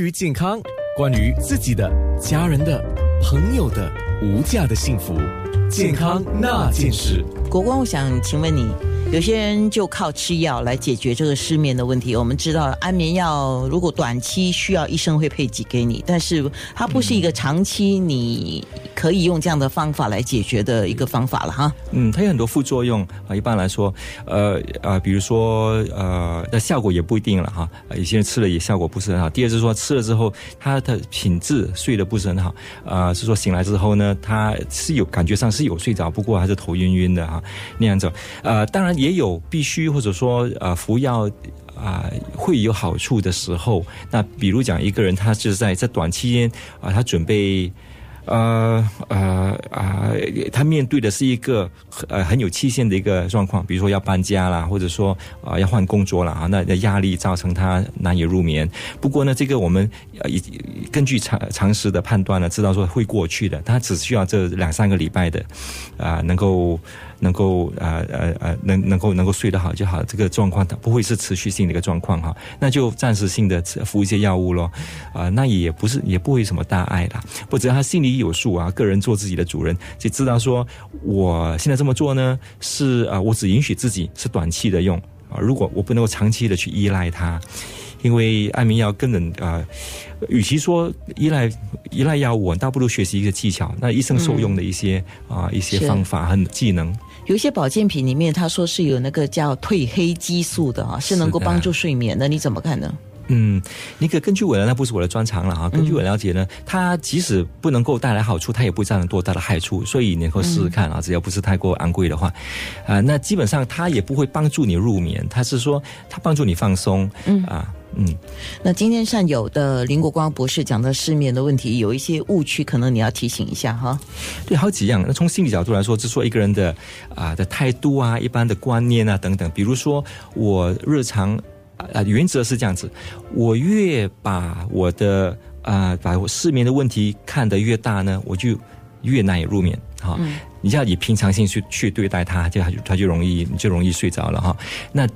于健康，关于自己的、家人的、朋友的无价的幸福，健康那件事。国光，我想请问你。有些人就靠吃药来解决这个失眠的问题。我们知道安眠药如果短期需要，医生会配给给你，但是它不是一个长期你可以用这样的方法来解决的一个方法了哈。嗯，它有很多副作用啊。一般来说，呃呃，比如说呃，那效果也不一定了哈。有些人吃了也效果不是很好。第二是说吃了之后，它的品质睡得不是很好啊。是说醒来之后呢，他是有感觉上是有睡着，不过还是头晕晕的哈那样子。呃，当然。也有必须或者说呃服药啊会有好处的时候，那比如讲一个人他就是在在短期间啊他准备。呃呃啊，他面对的是一个呃很有期限的一个状况，比如说要搬家啦，或者说啊要换工作了啊，那那压力造成他难以入眠。不过呢，这个我们呃根据常常识的判断呢，知道说会过去的，他只需要这两三个礼拜的啊，能够能够啊呃呃能能够能够睡得好就好，这个状况它不会是持续性的一个状况哈，那就暂时性的服一些药物咯，啊，那也不是也不会什么大碍啦，或者他心里。有数啊，个人做自己的主人，就知道说，我现在这么做呢，是啊，我只允许自己是短期的用啊，如果我不能够长期的去依赖它，因为安眠药根本啊，与其说依赖依赖药物，倒不如学习一个技巧，那医生受用的一些啊一些方法和技能。有一些保健品里面，他说是有那个叫褪黑激素的啊，是能够帮助睡眠的，你怎么看呢？嗯，那个根据我的那不是我的专长了哈。根据我了解呢，它即使不能够带来好处，它也不会造成多大的害处，所以你能够试试看啊，只要不是太过昂贵的话，啊，那基本上它也不会帮助你入眠，它是说它帮助你放松，嗯啊，嗯。那今天上有的林国光博士讲的失眠的问题，有一些误区，可能你要提醒一下哈。对，好几样。那从心理角度来说，就说一个人的啊的态度啊，一般的观念啊等等，比如说我日常。啊，原则是这样子，我越把我的啊，把我失眠的问题看得越大呢，我就越难以入眠，哈。你要以平常心去去对待它，就他就容易就容易睡着了哈。那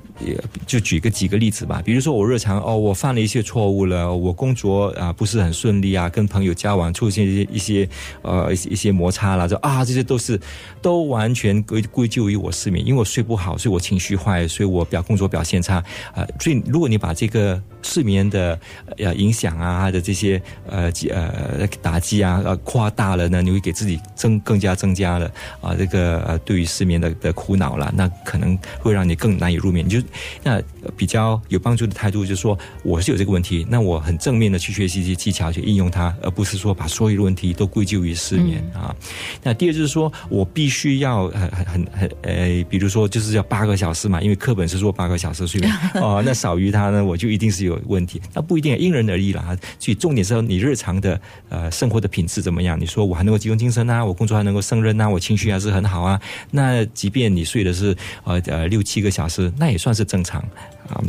就举个几个例子吧，比如说我日常哦，我犯了一些错误了，我工作啊不是很顺利啊，跟朋友交往出现一些一些呃一些一些摩擦了，就啊这些都是都完全归归咎于我失眠，因为我睡不好，所以我情绪坏，所以我表工作表现差啊。所以如果你把这个睡眠的呃影响啊的这些呃呃打击啊呃夸大了呢，你会给自己增更加增加了。啊，这个呃，对于失眠的的苦恼了，那可能会让你更难以入眠。就那比较有帮助的态度，就是说我是有这个问题，那我很正面的去学习一些技巧，去应用它，而不是说把所有的问题都归咎于失眠啊。那第二就是说我必须要很很很很呃，比如说就是要八个小时嘛，因为课本是说八个小时睡眠 哦，那少于它呢，我就一定是有问题。那不一定，因人而异了啊。所以重点是你日常的呃生活的品质怎么样？你说我还能够集中精神啊，我工作还能够胜任啊，我情绪还是很好啊。那即便你睡的是呃呃六七个小时，那也算是正常啊。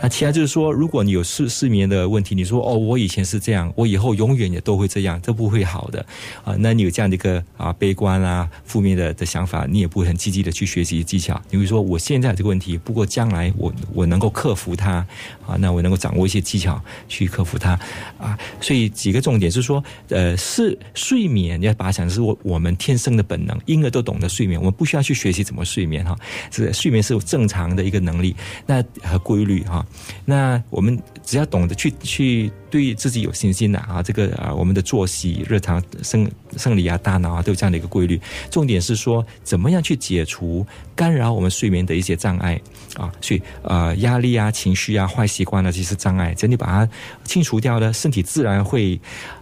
那其他就是说，如果你有失失眠的问题，你说哦，我以前是这样，我以后永远也都会这样，这不会好的啊。那你有这样的一个啊悲观啊负面的的想法，你也不会很积极的去学习技巧。你会说我现在这个问题，不过将来我我能够克服它啊，那我能够掌握一些技巧去克服它啊。所以几个重点是说，呃，是睡眠你要把它想是我我们天生的本能，婴儿都懂得睡眠，我们不需要去学习怎么睡眠哈。是睡眠是正常的一个能力，那和规律。哈，那我们只要懂得去去对自己有信心的啊，这个啊，我们的作息、日常生生理啊、大脑啊，都有这样的一个规律。重点是说，怎么样去解除干扰我们睡眠的一些障碍啊？所以呃，压力啊、情绪啊、坏习惯啊，这些障碍，只要你把它清除掉呢，身体自然会。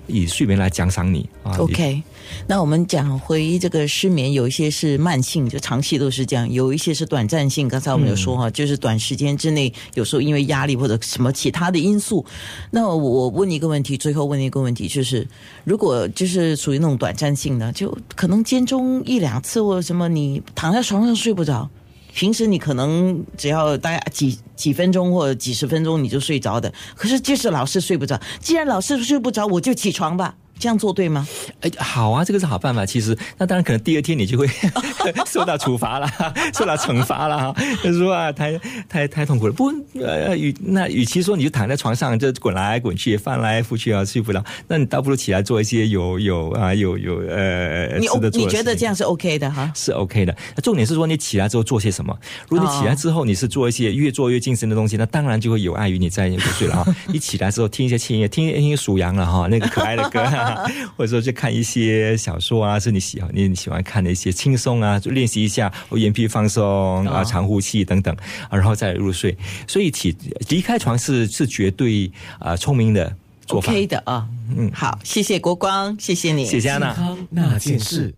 以睡眠来奖赏你啊！OK，那我们讲回这个失眠，有一些是慢性，就长期都是这样；有一些是短暂性。刚才我们有说哈，就是短时间之内，有时候因为压力或者什么其他的因素。那我我问一个问题，最后问一个问题，就是如果就是属于那种短暂性的，就可能间中一两次或者什么，你躺在床上睡不着。平时你可能只要大概几几分钟或者几十分钟你就睡着的，可是就是老是睡不着。既然老是睡不着，我就起床吧。这样做对吗？哎，好啊，这个是好办法。其实，那当然可能第二天你就会 受到处罚了，受到惩罚了哈。他说啊，太太太痛苦了。不，呃，与那与其说你就躺在床上就滚来滚去，翻来覆去啊，睡不了，那你倒不如起来做一些有有啊有有呃你值得做的你觉得这样是 OK 的哈？是 OK 的。那重点是说你起来之后做些什么。如果你起来之后你是做一些越做越精神的东西，那当然就会有碍于你在入睡了哈。你起来之后听一些轻音乐，听听听数羊了哈，那个可爱的歌，或者说去看一些小说啊，是你喜欢你喜欢看的一些轻松啊，就练习一下我眼皮放松啊，长呼气等等，啊然后再入睡。所以起离开床是是绝对啊、聪明的做法。OK 的啊，嗯，好，谢谢国光，谢谢你，谢谢安娜。健康那件事。